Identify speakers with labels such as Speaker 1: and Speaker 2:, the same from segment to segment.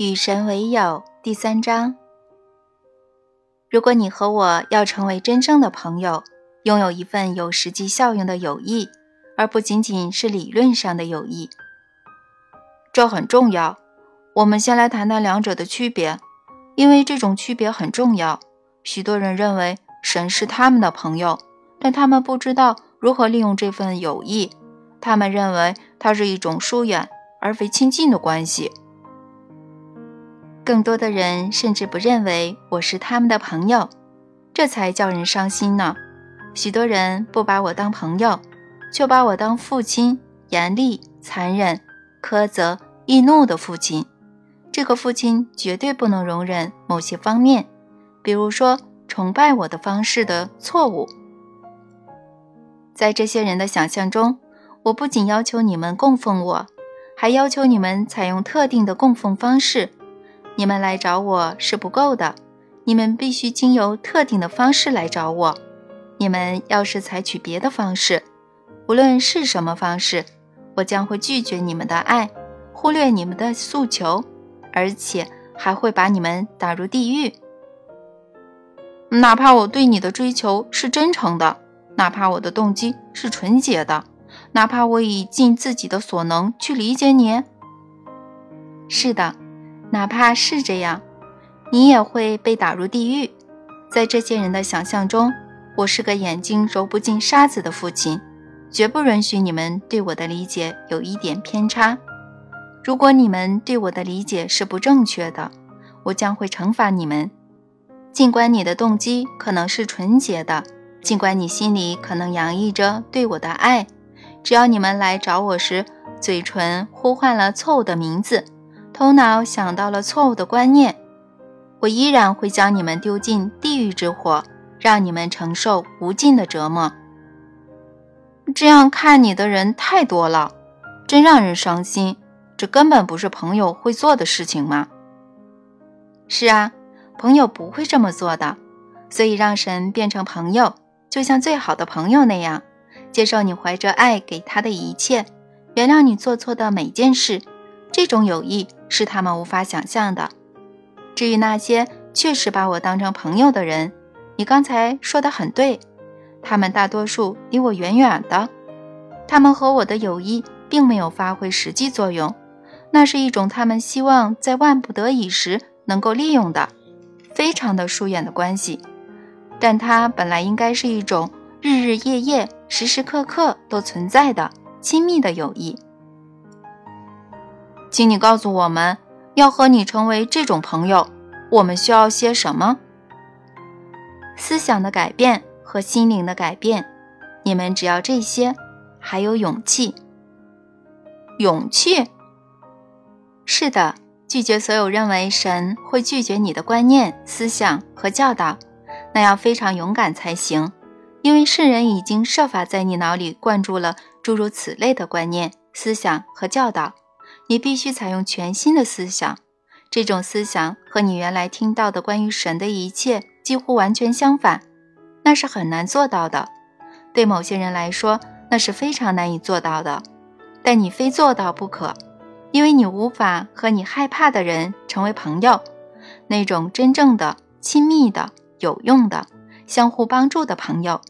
Speaker 1: 与神为友第三章。如果你和我要成为真正的朋友，拥有一份有实际效用的友谊，而不仅仅是理论上的友谊，
Speaker 2: 这很重要。我们先来谈谈两者的区别，因为这种区别很重要。许多人认为神是他们的朋友，但他们不知道如何利用这份友谊。他们认为它是一种疏远而非亲近的关系。
Speaker 1: 更多的人甚至不认为我是他们的朋友，这才叫人伤心呢。许多人不把我当朋友，却把我当父亲，严厉、残忍、苛责、易怒的父亲。这个父亲绝对不能容忍某些方面，比如说崇拜我的方式的错误。在这些人的想象中，我不仅要求你们供奉我，还要求你们采用特定的供奉方式。你们来找我是不够的，你们必须经由特定的方式来找我。你们要是采取别的方式，无论是什么方式，我将会拒绝你们的爱，忽略你们的诉求，而且还会把你们打入地狱。
Speaker 2: 哪怕我对你的追求是真诚的，哪怕我的动机是纯洁的，哪怕我已尽自己的所能去理解你。
Speaker 1: 是的。哪怕是这样，你也会被打入地狱。在这些人的想象中，我是个眼睛揉不进沙子的父亲，绝不允许你们对我的理解有一点偏差。如果你们对我的理解是不正确的，我将会惩罚你们。尽管你的动机可能是纯洁的，尽管你心里可能洋溢着对我的爱，只要你们来找我时，嘴唇呼唤了错误的名字。头脑想到了错误的观念，我依然会将你们丢进地狱之火，让你们承受无尽的折磨。
Speaker 2: 这样看你的人太多了，真让人伤心。这根本不是朋友会做的事情吗？
Speaker 1: 是啊，朋友不会这么做的。所以让神变成朋友，就像最好的朋友那样，接受你怀着爱给他的一切，原谅你做错的每件事。这种友谊是他们无法想象的。至于那些确实把我当成朋友的人，你刚才说的很对，他们大多数离我远远的，他们和我的友谊并没有发挥实际作用，那是一种他们希望在万不得已时能够利用的，非常的疏远的关系。但它本来应该是一种日日夜夜、时时刻刻都存在的亲密的友谊。
Speaker 2: 请你告诉我们，要和你成为这种朋友，我们需要些什么？
Speaker 1: 思想的改变和心灵的改变。你们只要这些，还有勇气。
Speaker 2: 勇气？
Speaker 1: 是的，拒绝所有认为神会拒绝你的观念、思想和教导，那要非常勇敢才行。因为世人已经设法在你脑里灌注了诸如此类的观念、思想和教导。你必须采用全新的思想，这种思想和你原来听到的关于神的一切几乎完全相反，那是很难做到的。对某些人来说，那是非常难以做到的，但你非做到不可，因为你无法和你害怕的人成为朋友，那种真正的、亲密的、有用的、相互帮助的朋友。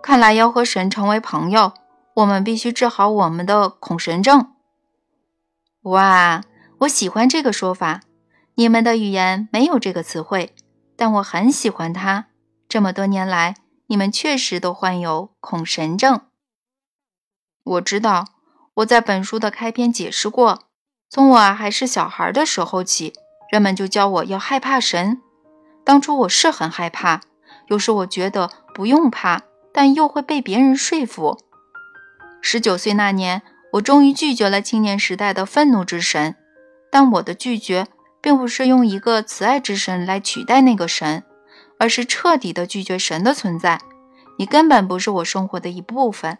Speaker 2: 看来要和神成为朋友。我们必须治好我们的恐神症。
Speaker 1: 哇，我喜欢这个说法。你们的语言没有这个词汇，但我很喜欢它。这么多年来，你们确实都患有恐神症。
Speaker 2: 我知道，我在本书的开篇解释过，从我还是小孩的时候起，人们就教我要害怕神。当初我是很害怕，有时我觉得不用怕，但又会被别人说服。十九岁那年，我终于拒绝了青年时代的愤怒之神，但我的拒绝并不是用一个慈爱之神来取代那个神，而是彻底的拒绝神的存在。你根本不是我生活的一部分。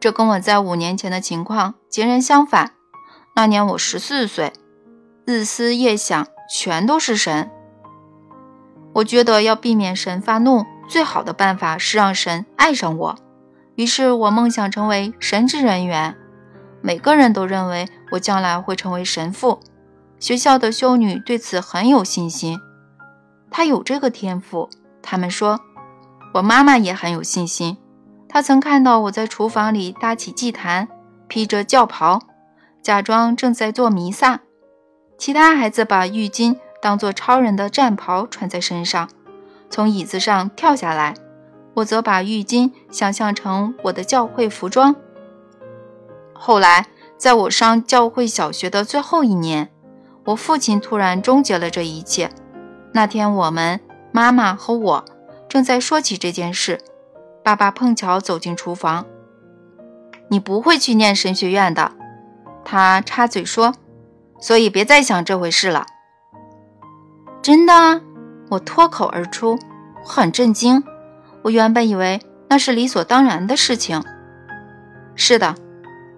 Speaker 2: 这跟我在五年前的情况截然相反。那年我十四岁，日思夜想全都是神。我觉得要避免神发怒，最好的办法是让神爱上我。于是我梦想成为神职人员，每个人都认为我将来会成为神父。学校的修女对此很有信心，她有这个天赋。他们说，我妈妈也很有信心。她曾看到我在厨房里搭起祭坛，披着教袍，假装正在做弥撒。其他孩子把浴巾当做超人的战袍穿在身上，从椅子上跳下来。我则把浴巾想象成我的教会服装。后来，在我上教会小学的最后一年。我父亲突然终结了这一切。那天，我们妈妈和我正在说起这件事，爸爸碰巧走进厨房。“你不会去念神学院的。”他插嘴说，“所以别再想这回事了。”
Speaker 1: 真的？我脱口而出，我很震惊。我原本以为那是理所当然的事情。
Speaker 2: 是的，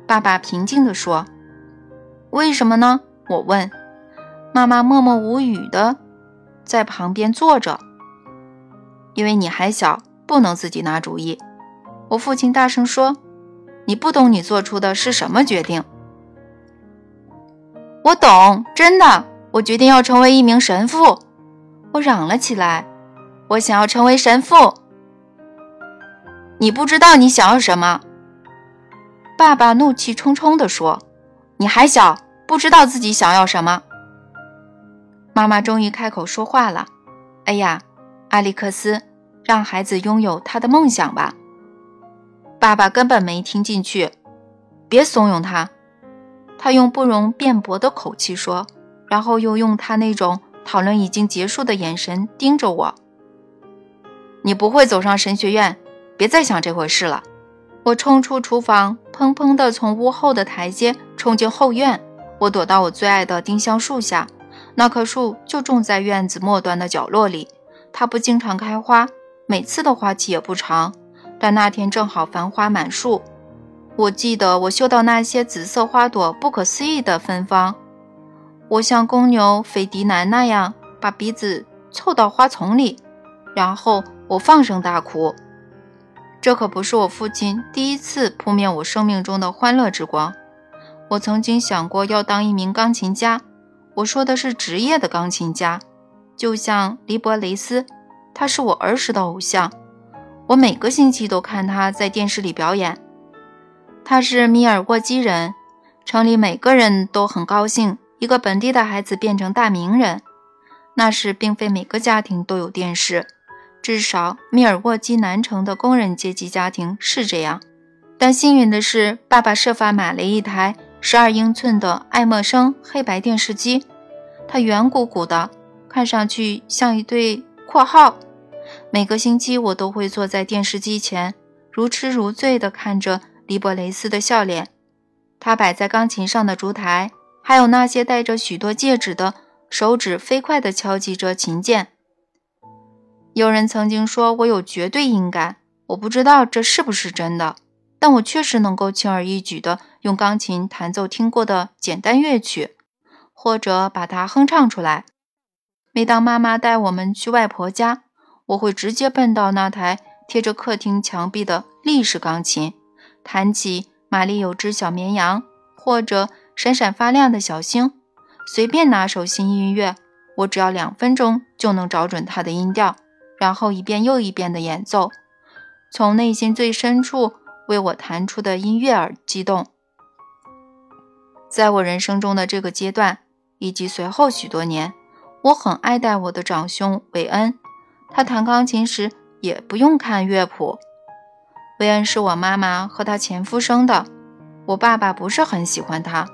Speaker 2: 爸爸平静地说。“为什么呢？”我问。妈妈默默无语的在旁边坐着，因为你还小，不能自己拿主意。我父亲大声说：“你不懂你做出的是什么决定。”
Speaker 1: 我懂，真的，我决定要成为一名神父。我嚷了起来：“我想要成为神父。”
Speaker 2: 你不知道你想要什么，
Speaker 1: 爸爸怒气冲冲地说：“你还小，不知道自己想要什么。”
Speaker 2: 妈妈终于开口说话了：“哎呀，艾利克斯，让孩子拥有他的梦想吧。”爸爸根本没听进去，别怂恿他。他用不容辩驳的口气说，然后又用他那种讨论已经结束的眼神盯着我：“你不会走上神学院，别再想这回事了。”我冲出厨房，砰砰地从屋后的台阶冲进后院。我躲到我最爱的丁香树下。那棵树就种在院子末端的角落里，它不经常开花，每次的花期也不长，但那天正好繁花满树。我记得我嗅到那些紫色花朵不可思议的芬芳，我像公牛斐迪南那样把鼻子凑到花丛里，然后我放声大哭。这可不是我父亲第一次扑灭我生命中的欢乐之光。我曾经想过要当一名钢琴家。我说的是职业的钢琴家，就像黎伯雷斯，他是我儿时的偶像。我每个星期都看他在电视里表演。他是米尔沃基人，城里每个人都很高兴一个本地的孩子变成大名人。那时并非每个家庭都有电视，至少密尔沃基南城的工人阶级家庭是这样。但幸运的是，爸爸设法买了一台。十二英寸的爱默生黑白电视机，它圆鼓鼓的，看上去像一对括号。每个星期，我都会坐在电视机前，如痴如醉地看着黎伯雷斯的笑脸。他摆在钢琴上的烛台，还有那些戴着许多戒指的手指，飞快地敲击着琴键。有人曾经说我有绝对音感，我不知道这是不是真的。但我确实能够轻而易举地用钢琴弹奏听过的简单乐曲，或者把它哼唱出来。每当妈妈带我们去外婆家，我会直接奔到那台贴着客厅墙壁的立式钢琴，弹起《玛丽有只小绵羊》或者《闪闪发亮的小星》，随便拿首新音乐，我只要两分钟就能找准它的音调，然后一遍又一遍地演奏，从内心最深处。为我弹出的音乐而激动。在我人生中的这个阶段，以及随后许多年，我很爱戴我的长兄韦恩。他弹钢琴时也不用看乐谱。韦恩是我妈妈和他前夫生的。我爸爸不是很喜欢他。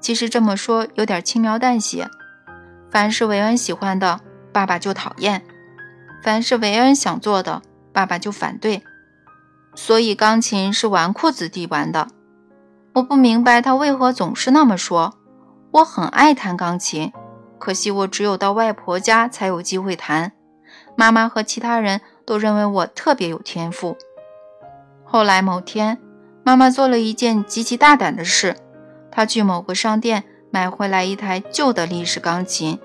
Speaker 2: 其实这么说有点轻描淡写。凡是韦恩喜欢的，爸爸就讨厌；凡是韦恩想做的，爸爸就反对。所以钢琴是纨绔子弟玩的，我不明白他为何总是那么说。我很爱弹钢琴，可惜我只有到外婆家才有机会弹。妈妈和其他人都认为我特别有天赋。后来某天，妈妈做了一件极其大胆的事，她去某个商店买回来一台旧的历史钢琴，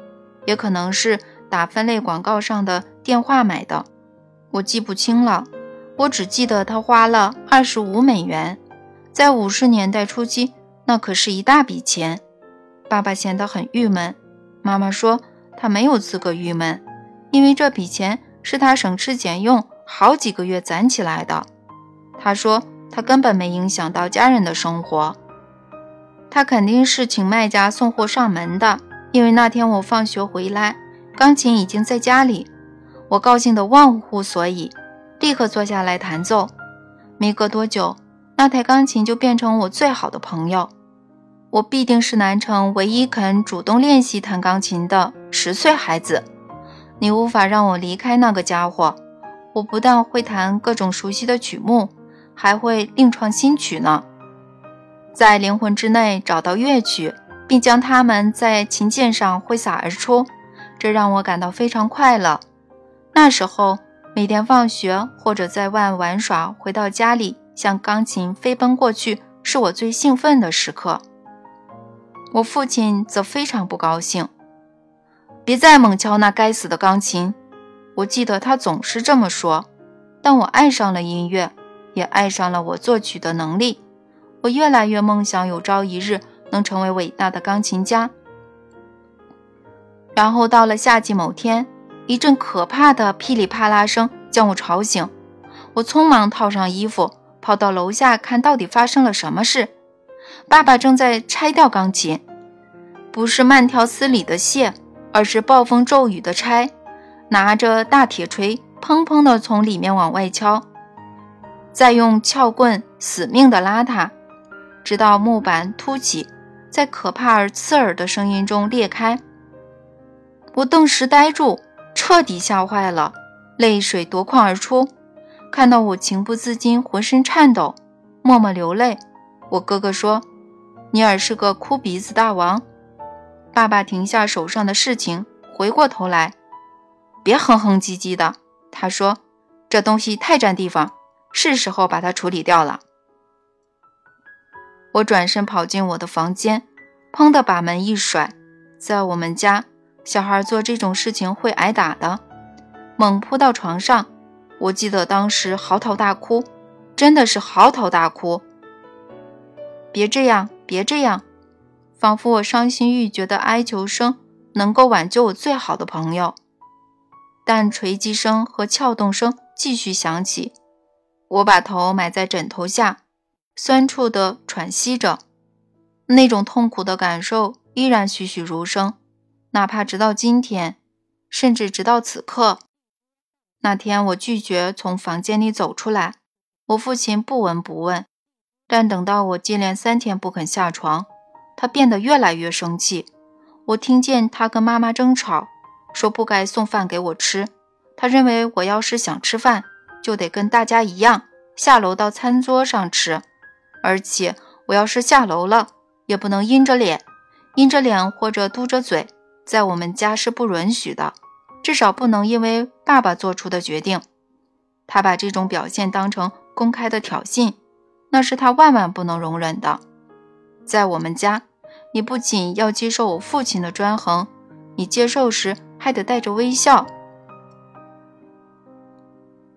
Speaker 2: 也可能是打分类广告上的电话买的，我记不清了。我只记得他花了二十五美元，在五十年代初期，
Speaker 1: 那可是一大笔钱。爸爸显得很郁闷。妈妈说他没有资格郁闷，因为这笔钱是他省吃俭用好几个月攒起来的。他说他根本没影响到家人的生活。他肯定是请卖家送货上门的，因为那天我放学回来，钢琴已经在家里。我高兴得忘乎所以，立刻坐下来弹奏。没隔多久，那台钢琴就变成我最好的朋友。我必定是南城唯一肯主动练习弹钢琴的十岁孩子。你无法让我离开那个家伙。我不但会弹各种熟悉的曲目，还会另创新曲呢。在灵魂之内找到乐曲，并将它们在琴键上挥洒而出，这让我感到非常快乐。那时候，每天放学或者在外玩耍，回到家里向钢琴飞奔过去，是我最兴奋的时刻。我父亲则非常不高兴，别再猛敲那该死的钢琴。我记得他总是这么说。但我爱上了音乐，也爱上了我作曲的能力。我越来越梦想有朝一日能成为伟大的钢琴家。然后到了夏季某天，一阵可怕的噼里啪啦声将我吵醒。我匆忙套上衣服，跑到楼下看到底发生了什么事。爸爸正在拆掉钢琴，不是慢条斯理的卸，而是暴风骤雨的拆。拿着大铁锤，砰砰地从里面往外敲，再用撬棍死命地拉它，直到木板凸起，在可怕而刺耳的声音中裂开。我顿时呆住，彻底吓坏了，泪水夺眶而出。看到我情不自禁，浑身颤抖，默默流泪。我哥哥说。尼尔是个哭鼻子大王。爸爸停下手上的事情，回过头来，别哼哼唧唧的。他说：“这东西太占地方，是时候把它处理掉了。”我转身跑进我的房间，砰的把门一甩。在我们家，小孩做这种事情会挨打的。猛扑到床上，我记得当时嚎啕大哭，真的是嚎啕大哭。别这样。别这样，仿佛我伤心欲绝的哀求声能够挽救我最好的朋友。但锤击声和撬动声继续响起，我把头埋在枕头下，酸楚地喘息着。那种痛苦的感受依然栩栩如生，哪怕直到今天，甚至直到此刻。那天我拒绝从房间里走出来，我父亲不闻不问。但等到我接连三天不肯下床，他变得越来越生气。我听见他跟妈妈争吵，说不该送饭给我吃。他认为我要是想吃饭，就得跟大家一样下楼到餐桌上吃，而且我要是下楼了，也不能阴着脸，阴着脸或者嘟着嘴，在我们家是不允许的，至少不能因为爸爸做出的决定。他把这种表现当成公开的挑衅。那是他万万不能容忍的。在我们家，你不仅要接受我父亲的专横，你接受时还得带着微笑。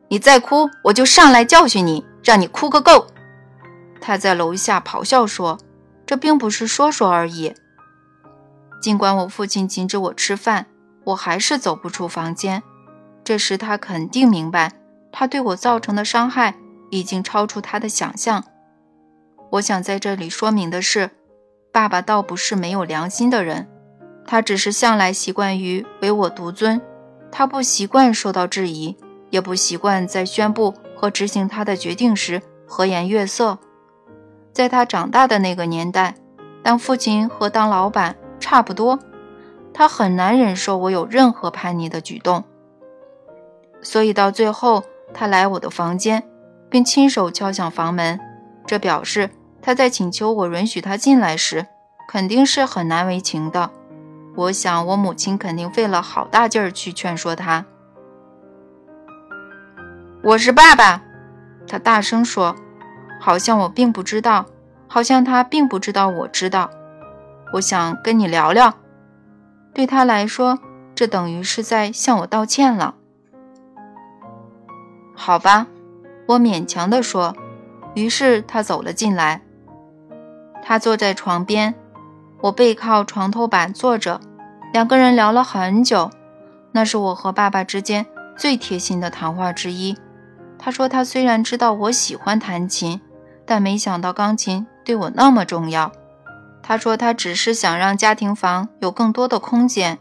Speaker 1: 你再哭，我就上来教训你，让你哭个够。他在楼下咆哮说：“这并不是说说而已。”尽管我父亲禁止我吃饭，我还是走不出房间。这时他肯定明白，他对我造成的伤害。已经超出他的想象。我想在这里说明的是，爸爸倒不是没有良心的人，他只是向来习惯于唯我独尊，他不习惯受到质疑，也不习惯在宣布和执行他的决定时和颜悦色。在他长大的那个年代，当父亲和当老板差不多，他很难忍受我有任何叛逆的举动。所以到最后，他来我的房间。并亲手敲响房门，这表示他在请求我允许他进来时，肯定是很难为情的。我想，我母亲肯定费了好大劲儿去劝说他。我是爸爸，他大声说，好像我并不知道，好像他并不知道我知道。我想跟你聊聊。对他来说，这等于是在向我道歉了。好吧。我勉强地说，于是他走了进来。
Speaker 2: 他坐在床边，我背靠床头板坐着，两个人聊了很久。那是我和爸爸之间最贴心的谈话之一。他说，他虽然知道我喜欢弹琴，但没想到钢琴对我那么重要。他说，他只是想让家庭房有更多的空间，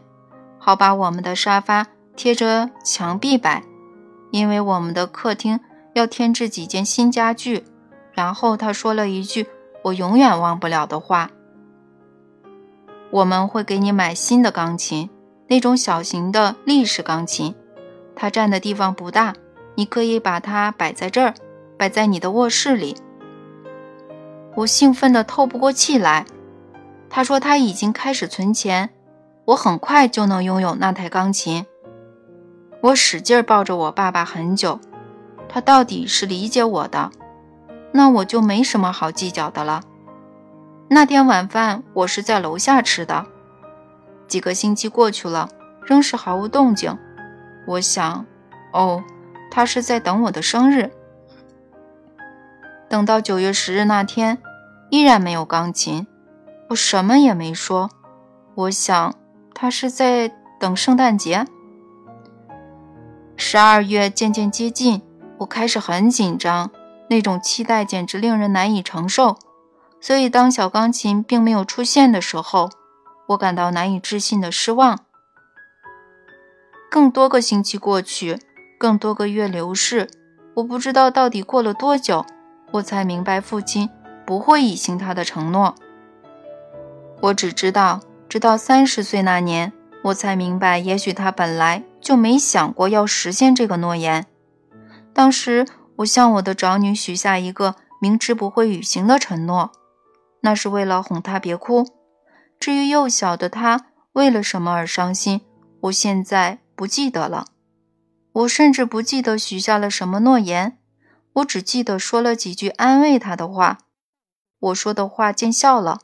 Speaker 2: 好把我们的沙发贴着墙壁摆，因为我们的客厅要添置几件新家具。然后他说了一句我永远忘不了的话：“我们会给你买新的钢琴。”那种小型的立式钢琴，它占的地方不大，你可以把它摆在这儿，摆在你的卧室里。我兴奋得透不过气来。他说他已经开始存钱，我很快就能拥有那台钢琴。我使劲抱着我爸爸很久，他到底是理解我的，那我就没什么好计较的了。那天晚饭我是在楼下吃的。几个星期过去了，仍是毫无动静。我想，哦，他是在等我的生日。等到九月十日那天，依然没有钢琴。我什么也没说。我想，他是在等圣诞节。十二月渐渐接近，我开始很紧张，那种期待简直令人难以承受。所以，当小钢琴并没有出现的时候，我感到难以置信的失望。更多个星期过去，更多个月流逝，我不知道到底过了多久，我才明白父亲不会履行他的承诺。我只知道，直到三十岁那年，我才明白，也许他本来就没想过要实现这个诺言。当时，我向我的长女许下一个明知不会履行的承诺，那是为了哄她别哭。至于幼小的他为了什么而伤心，我现在不记得了。我甚至不记得许下了什么诺言，我只记得说了几句安慰他的话。我说的话见笑了，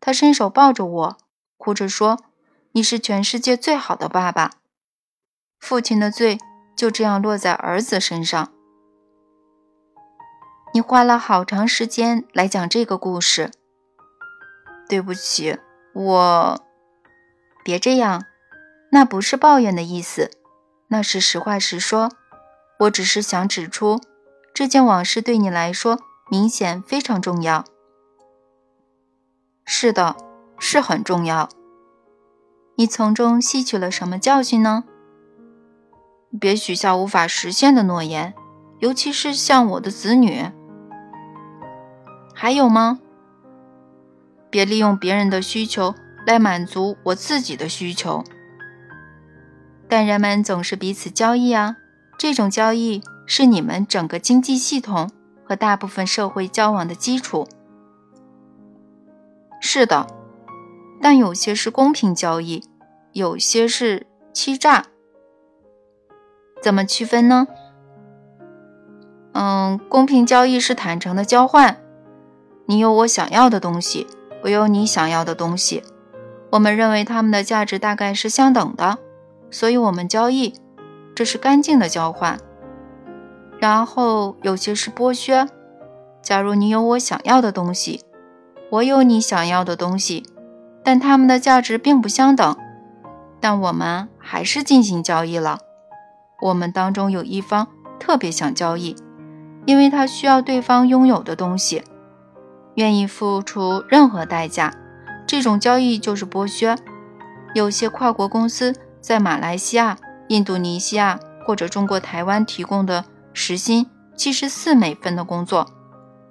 Speaker 2: 他伸手抱着我，哭着说：“你是全世界最好的爸爸。”父亲的罪就这样落在儿子身上。你花了好长时间来讲这个故事，对不起。我，别这样，那不是抱怨的意思，那是实话实说。我只是想指出，这件往事对你来说明显非常重要。是的，是很重要。你从中吸取了什么教训呢？别许下无法实现的诺言，尤其是像我的子女。还有吗？别利用别人的需求来满足我自己的需求。但人们总是彼此交易啊，这种交易是你们整个经济系统和大部分社会交往的基础。是的，但有些是公平交易，有些是欺诈。怎么区分呢？嗯，公平交易是坦诚的交换，你有我想要的东西。我有你想要的东西，我们认为它们的价值大概是相等的，所以我们交易，这是干净的交换。然后有些是剥削，假如你有我想要的东西，我有你想要的东西，但它们的价值并不相等，但我们还是进行交易了。我们当中有一方特别想交易，因为他需要对方拥有的东西。愿意付出任何代价，这种交易就是剥削。有些跨国公司在马来西亚、印度尼西亚或者中国台湾提供的时薪七十四美分的工作，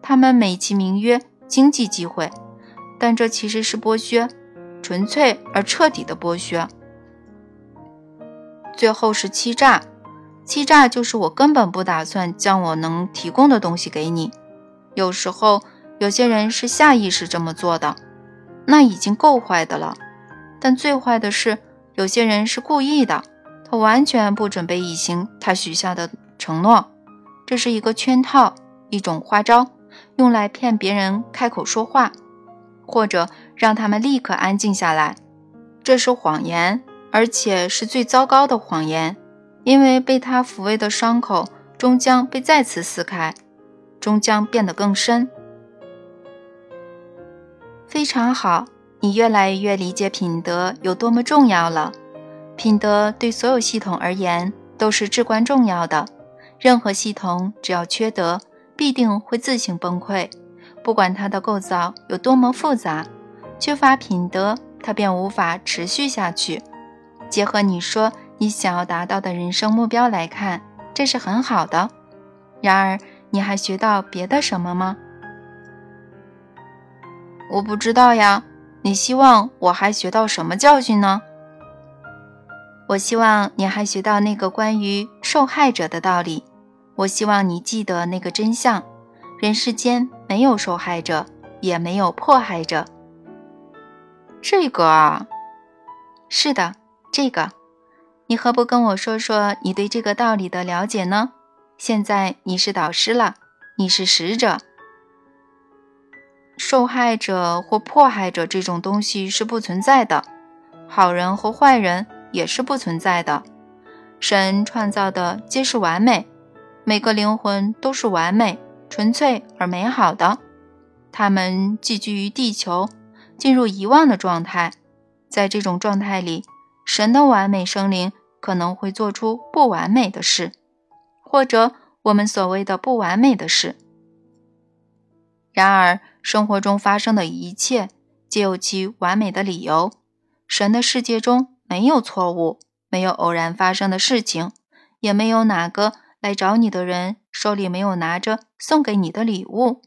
Speaker 2: 他们美其名曰经济机会，但这其实是剥削，纯粹而彻底的剥削。最后是欺诈，欺诈就是我根本不打算将我能提供的东西给你，有时候。有些人是下意识这么做的，那已经够坏的了。但最坏的是，有些人是故意的，他完全不准备履行他许下的承诺。这是一个圈套，一种花招，用来骗别人开口说话，或者让他们立刻安静下来。这是谎言，而且是最糟糕的谎言，因为被他抚慰的伤口终将被再次撕开，终将变得更深。
Speaker 1: 非常好，你越来越理解品德有多么重要了。品德对所有系统而言都是至关重要的。任何系统只要缺德，必定会自行崩溃。不管它的构造有多么复杂，缺乏品德，它便无法持续下去。结合你说你想要达到的人生目标来看，这是很好的。然而，你还学到别的什么吗？
Speaker 2: 我不知道呀。你希望我还学到什么教训呢？
Speaker 1: 我希望你还学到那个关于受害者的道理。我希望你记得那个真相：人世间没有受害者，也没有迫害者。
Speaker 2: 这个啊，
Speaker 1: 是的，这个。你何不跟我说说你对这个道理的了解呢？现在你是导师了，你是使者。
Speaker 2: 受害者或迫害者这种东西是不存在的，好人和坏人也是不存在的。神创造的皆是完美，每个灵魂都是完美、纯粹而美好的。他们寄居于地球，进入遗忘的状态。在这种状态里，神的完美生灵可能会做出不完美的事，或者我们所谓的不完美的事。然而，生活中发生的一切皆有其完美的理由。神的世界中没有错误，没有偶然发生的事情，也没有哪个来找你的人手里没有拿着送给你的礼物。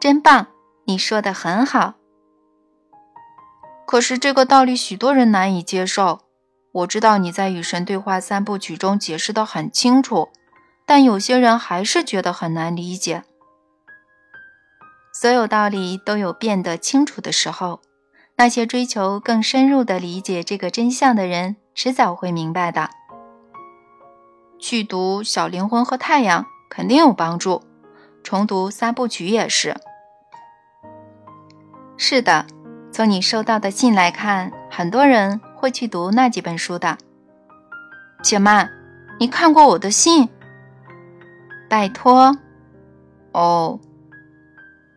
Speaker 1: 真棒，你说的很好。
Speaker 2: 可是这个道理许多人难以接受。我知道你在与神对话三部曲中解释的很清楚，但有些人还是觉得很难理解。
Speaker 1: 所有道理都有变得清楚的时候，那些追求更深入的理解这个真相的人，迟早会明白的。
Speaker 2: 去读《小灵魂和太阳》肯定有帮助，重读三部曲也是。
Speaker 1: 是的，从你收到的信来看，很多人会去读那几本书的。
Speaker 2: 且慢，你看过我的信？
Speaker 1: 拜托。
Speaker 2: 哦。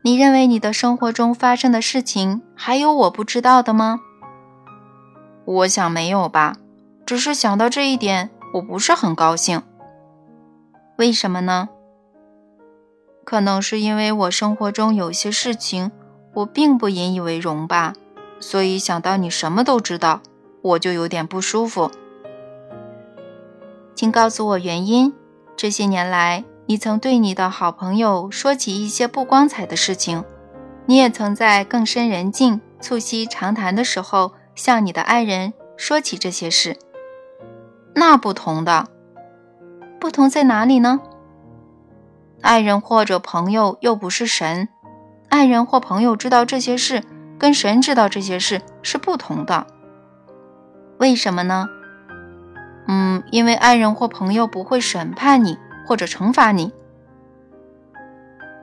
Speaker 1: 你认为你的生活中发生的事情还有我不知道的吗？
Speaker 2: 我想没有吧，只是想到这一点，我不是很高兴。
Speaker 1: 为什么呢？
Speaker 2: 可能是因为我生活中有些事情我并不引以为荣吧，所以想到你什么都知道，我就有点不舒服。
Speaker 1: 请告诉我原因。这些年来。你曾对你的好朋友说起一些不光彩的事情，你也曾在更深人静、促膝长谈的时候向你的爱人说起这些事。
Speaker 2: 那不同的，
Speaker 1: 不同在哪里呢？
Speaker 2: 爱人或者朋友又不是神，爱人或朋友知道这些事，跟神知道这些事是不同的。
Speaker 1: 为什么呢？
Speaker 2: 嗯，因为爱人或朋友不会审判你。或者惩罚你。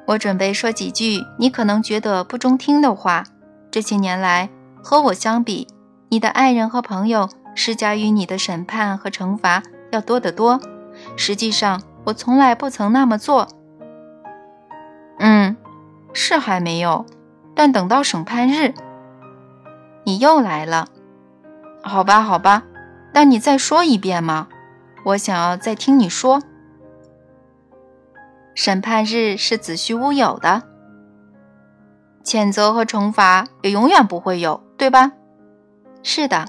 Speaker 1: 我准备说几句你可能觉得不中听的话。这些年来，和我相比，你的爱人和朋友施加于你的审判和惩罚要多得多。实际上，我从来不曾那么做。
Speaker 2: 嗯，是还没有，但等到审判日，
Speaker 1: 你又来了。
Speaker 2: 好吧，好吧，但你再说一遍嘛，我想要再听你说。
Speaker 1: 审判日是子虚乌有的，
Speaker 2: 谴责和惩罚也永远不会有，对吧？
Speaker 1: 是的，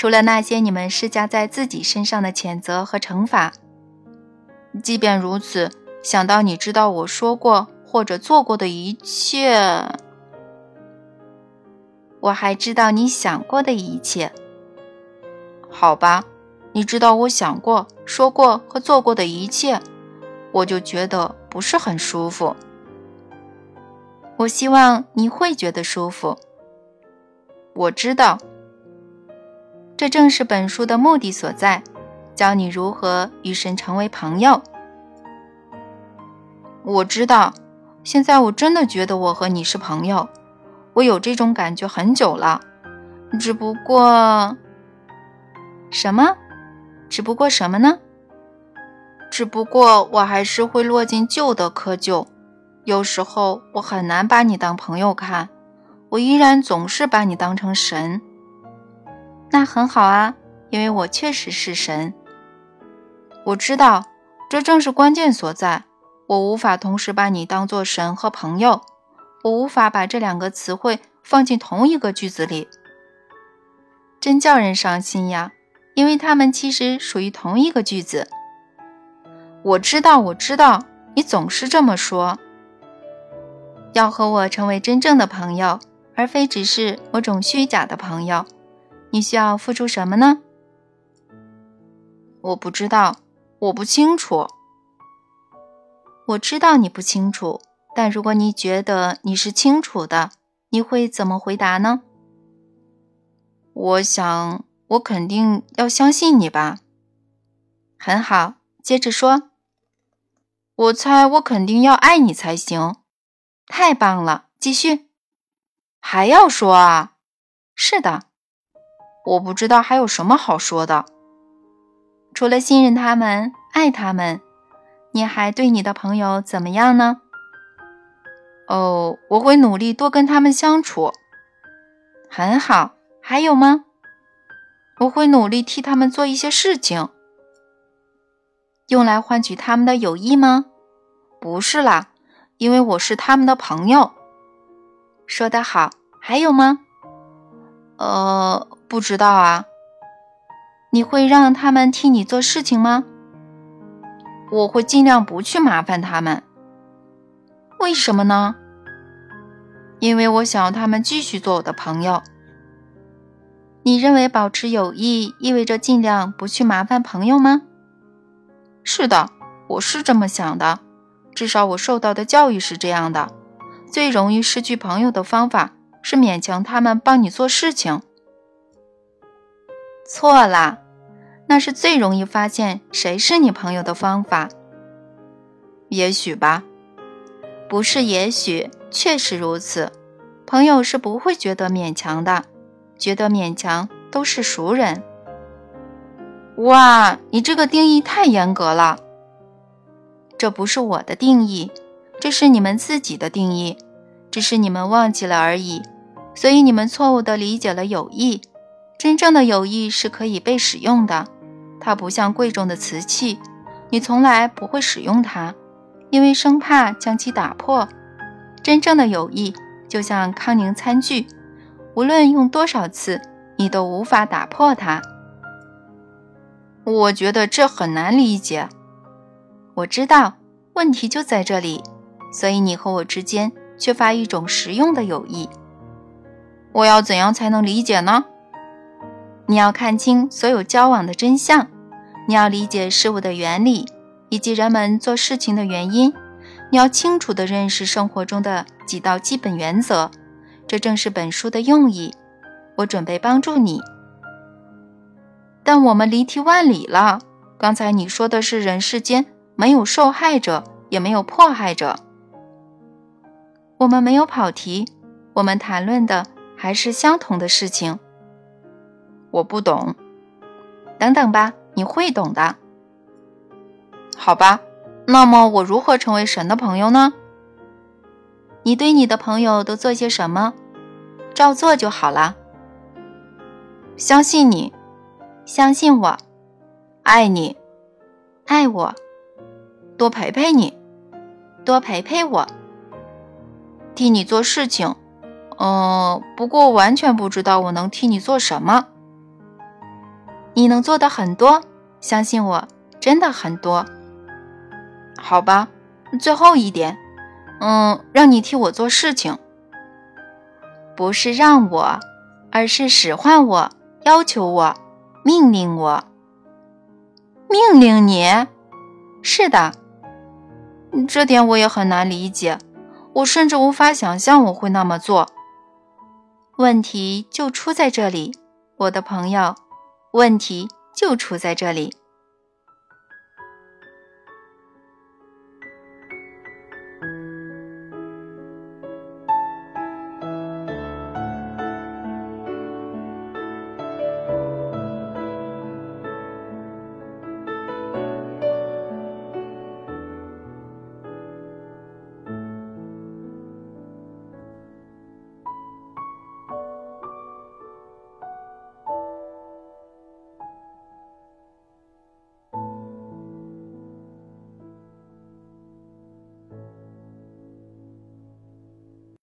Speaker 1: 除了那些你们施加在自己身上的谴责和惩罚。
Speaker 2: 即便如此，想到你知道我说过或者做过的一切，
Speaker 1: 我还知道你想过的一切。
Speaker 2: 好吧，你知道我想过、说过和做过的一切。我就觉得不是很舒服。
Speaker 1: 我希望你会觉得舒服。
Speaker 2: 我知道，
Speaker 1: 这正是本书的目的所在，教你如何与神成为朋友。
Speaker 2: 我知道，现在我真的觉得我和你是朋友。我有这种感觉很久了，只不过……
Speaker 1: 什么？只不过什么呢？
Speaker 2: 只不过我还是会落进旧的窠臼，有时候我很难把你当朋友看，我依然总是把你当成神。
Speaker 1: 那很好啊，因为我确实是神。
Speaker 2: 我知道，这正是关键所在。我无法同时把你当作神和朋友，我无法把这两个词汇放进同一个句子里。
Speaker 1: 真叫人伤心呀，因为它们其实属于同一个句子。
Speaker 2: 我知道，我知道，你总是这么说。
Speaker 1: 要和我成为真正的朋友，而非只是某种虚假的朋友，你需要付出什么呢？
Speaker 2: 我不知道，我不清楚。
Speaker 1: 我知道你不清楚，但如果你觉得你是清楚的，你会怎么回答呢？
Speaker 2: 我想，我肯定要相信你吧。
Speaker 1: 很好，接着说。
Speaker 2: 我猜我肯定要爱你才行。
Speaker 1: 太棒了，继续。
Speaker 2: 还要说啊？
Speaker 1: 是的。
Speaker 2: 我不知道还有什么好说的。
Speaker 1: 除了信任他们、爱他们，你还对你的朋友怎么样呢？
Speaker 2: 哦，我会努力多跟他们相处。
Speaker 1: 很好。还有吗？
Speaker 2: 我会努力替他们做一些事情，
Speaker 1: 用来换取他们的友谊吗？
Speaker 2: 不是啦，因为我是他们的朋友。
Speaker 1: 说得好。还有吗？
Speaker 2: 呃，不知道啊。
Speaker 1: 你会让他们替你做事情吗？
Speaker 2: 我会尽量不去麻烦他们。
Speaker 1: 为什么呢？
Speaker 2: 因为我想要他们继续做我的朋友。
Speaker 1: 你认为保持友谊意味着尽量不去麻烦朋友吗？
Speaker 2: 是的，我是这么想的。至少我受到的教育是这样的。最容易失去朋友的方法是勉强他们帮你做事情。
Speaker 1: 错啦，那是最容易发现谁是你朋友的方法。
Speaker 2: 也许吧，
Speaker 1: 不是也许，确实如此。朋友是不会觉得勉强的。觉得勉强都是熟人。
Speaker 2: 哇，你这个定义太严格了。
Speaker 1: 这不是我的定义，这是你们自己的定义，只是你们忘记了而已。所以你们错误地理解了友谊。真正的友谊是可以被使用的，它不像贵重的瓷器，你从来不会使用它，因为生怕将其打破。真正的友谊就像康宁餐具。无论用多少次，你都无法打破它。
Speaker 2: 我觉得这很难理解。
Speaker 1: 我知道问题就在这里，所以你和我之间缺乏一种实用的友谊。
Speaker 2: 我要怎样才能理解呢？
Speaker 1: 你要看清所有交往的真相，你要理解事物的原理以及人们做事情的原因，你要清楚地认识生活中的几道基本原则。这正是本书的用意。我准备帮助你，
Speaker 2: 但我们离题万里了。刚才你说的是人世间没有受害者，也没有迫害者。
Speaker 1: 我们没有跑题，我们谈论的还是相同的事情。
Speaker 2: 我不懂。
Speaker 1: 等等吧，你会懂的。
Speaker 2: 好吧，那么我如何成为神的朋友呢？
Speaker 1: 你对你的朋友都做些什么？照做就好了。
Speaker 2: 相信你，
Speaker 1: 相信我，
Speaker 2: 爱你，
Speaker 1: 爱我，
Speaker 2: 多陪陪你，
Speaker 1: 多陪陪我，
Speaker 2: 替你做事情。嗯，不过完全不知道我能替你做什么。
Speaker 1: 你能做的很多，相信我，真的很多。
Speaker 2: 好吧，最后一点。嗯，让你替我做事情，
Speaker 1: 不是让我，而是使唤我，要求我，命令我，
Speaker 2: 命令你。
Speaker 1: 是的，
Speaker 2: 这点我也很难理解，我甚至无法想象我会那么做。
Speaker 1: 问题就出在这里，我的朋友，问题就出在这里。